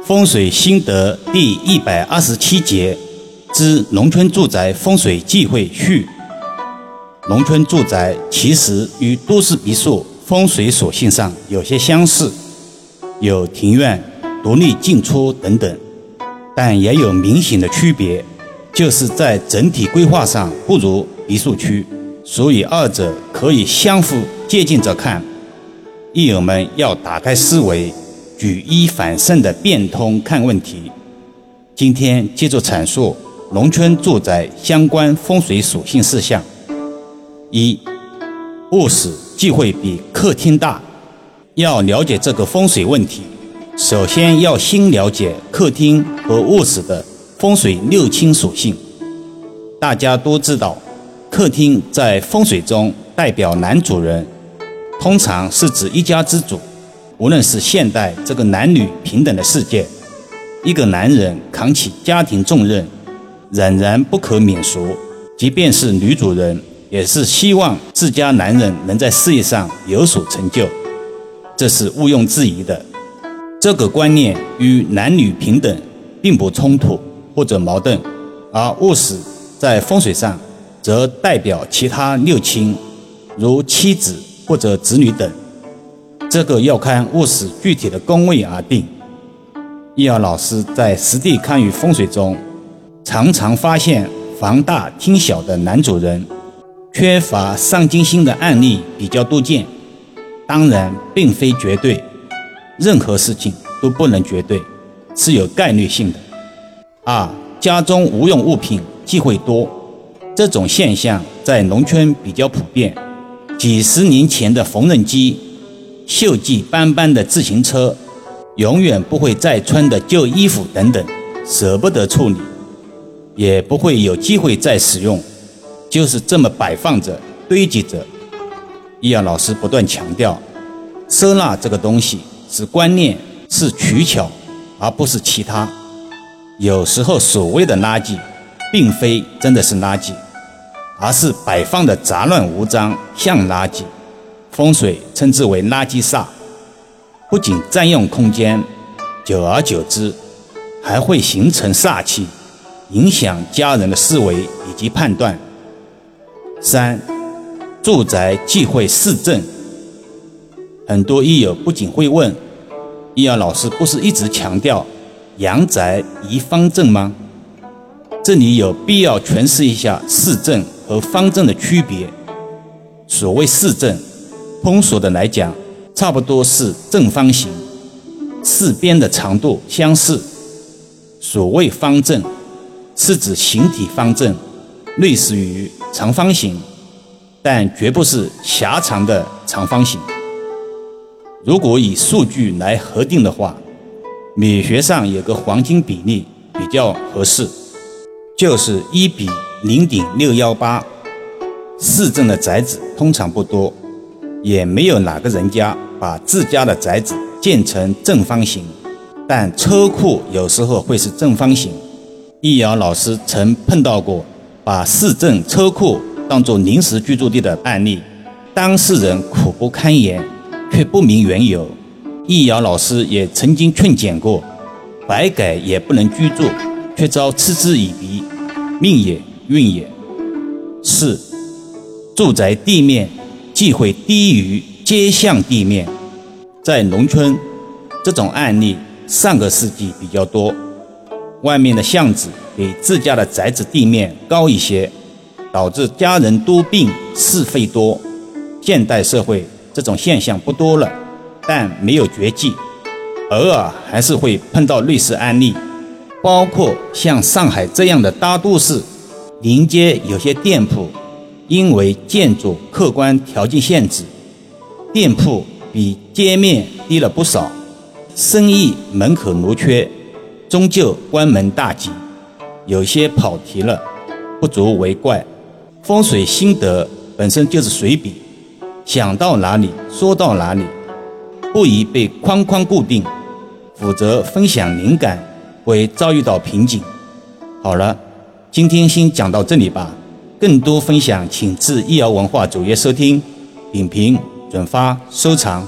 风水心得第一百二十七节之农村住宅风水忌讳序。农村住宅其实与都市别墅风水属性上有些相似，有庭院、独立进出等等，但也有明显的区别，就是在整体规划上不如别墅区，所以二者可以相互借鉴着看。益友们要打开思维。举一反三的变通看问题。今天接着阐述农村住宅相关风水属性事项。一、卧室忌讳比客厅大。要了解这个风水问题，首先要先了解客厅和卧室的风水六亲属性。大家都知道，客厅在风水中代表男主人，通常是指一家之主。无论是现代这个男女平等的世界，一个男人扛起家庭重任，仍然不可免俗。即便是女主人，也是希望自家男人能在事业上有所成就，这是毋庸置疑的。这个观念与男女平等并不冲突或者矛盾。而卧室在风水上，则代表其他六亲，如妻子或者子女等。这个要看卧室具体的宫位而定。易遥老师在实地看与风水中，常常发现房大厅小的男主人缺乏上进心的案例比较多见。当然，并非绝对，任何事情都不能绝对，是有概率性的。二，家中无用物品忌讳多，这种现象在农村比较普遍。几十年前的缝纫机。锈迹斑斑的自行车，永远不会再穿的旧衣服等等，舍不得处理，也不会有机会再使用，就是这么摆放着、堆积着。易阳老师不断强调，收纳这个东西是观念，是取巧，而不是其他。有时候所谓的垃圾，并非真的是垃圾，而是摆放的杂乱无章，像垃圾。风水称之为垃圾煞，不仅占用空间，久而久之还会形成煞气，影响家人的思维以及判断。三，住宅忌讳四正。很多益友不仅会问，益阳老师不是一直强调阳宅宜方正吗？这里有必要诠释一下四正和方正的区别。所谓四正。通俗的来讲，差不多是正方形，四边的长度相似。所谓方正，是指形体方正，类似于长方形，但绝不是狭长的长方形。如果以数据来核定的话，美学上有个黄金比例比较合适，就是一比零点六幺八。四正的宅子通常不多。也没有哪个人家把自家的宅子建成正方形，但车库有时候会是正方形。易遥老师曾碰到过把市政车库当作临时居住地的案例，当事人苦不堪言，却不明缘由。易遥老师也曾经劝谏过，白改也不能居住，却遭嗤之以鼻，命也运也。四，住宅地面。忌讳低于街巷地面，在农村，这种案例上个世纪比较多。外面的巷子比自家的宅子地面高一些，导致家人多病是非多。现代社会这种现象不多了，但没有绝迹，偶尔还是会碰到类似案例。包括像上海这样的大都市，临街有些店铺。因为建筑客观条件限制，店铺比街面低了不少，生意门可罗雀，终究关门大吉。有些跑题了，不足为怪。风水心得本身就是随笔，想到哪里说到哪里，不宜被框框固定，否则分享灵感会遭遇到瓶颈。好了，今天先讲到这里吧。更多分享，请至易瑶文化主页收听、点评、转发、收藏。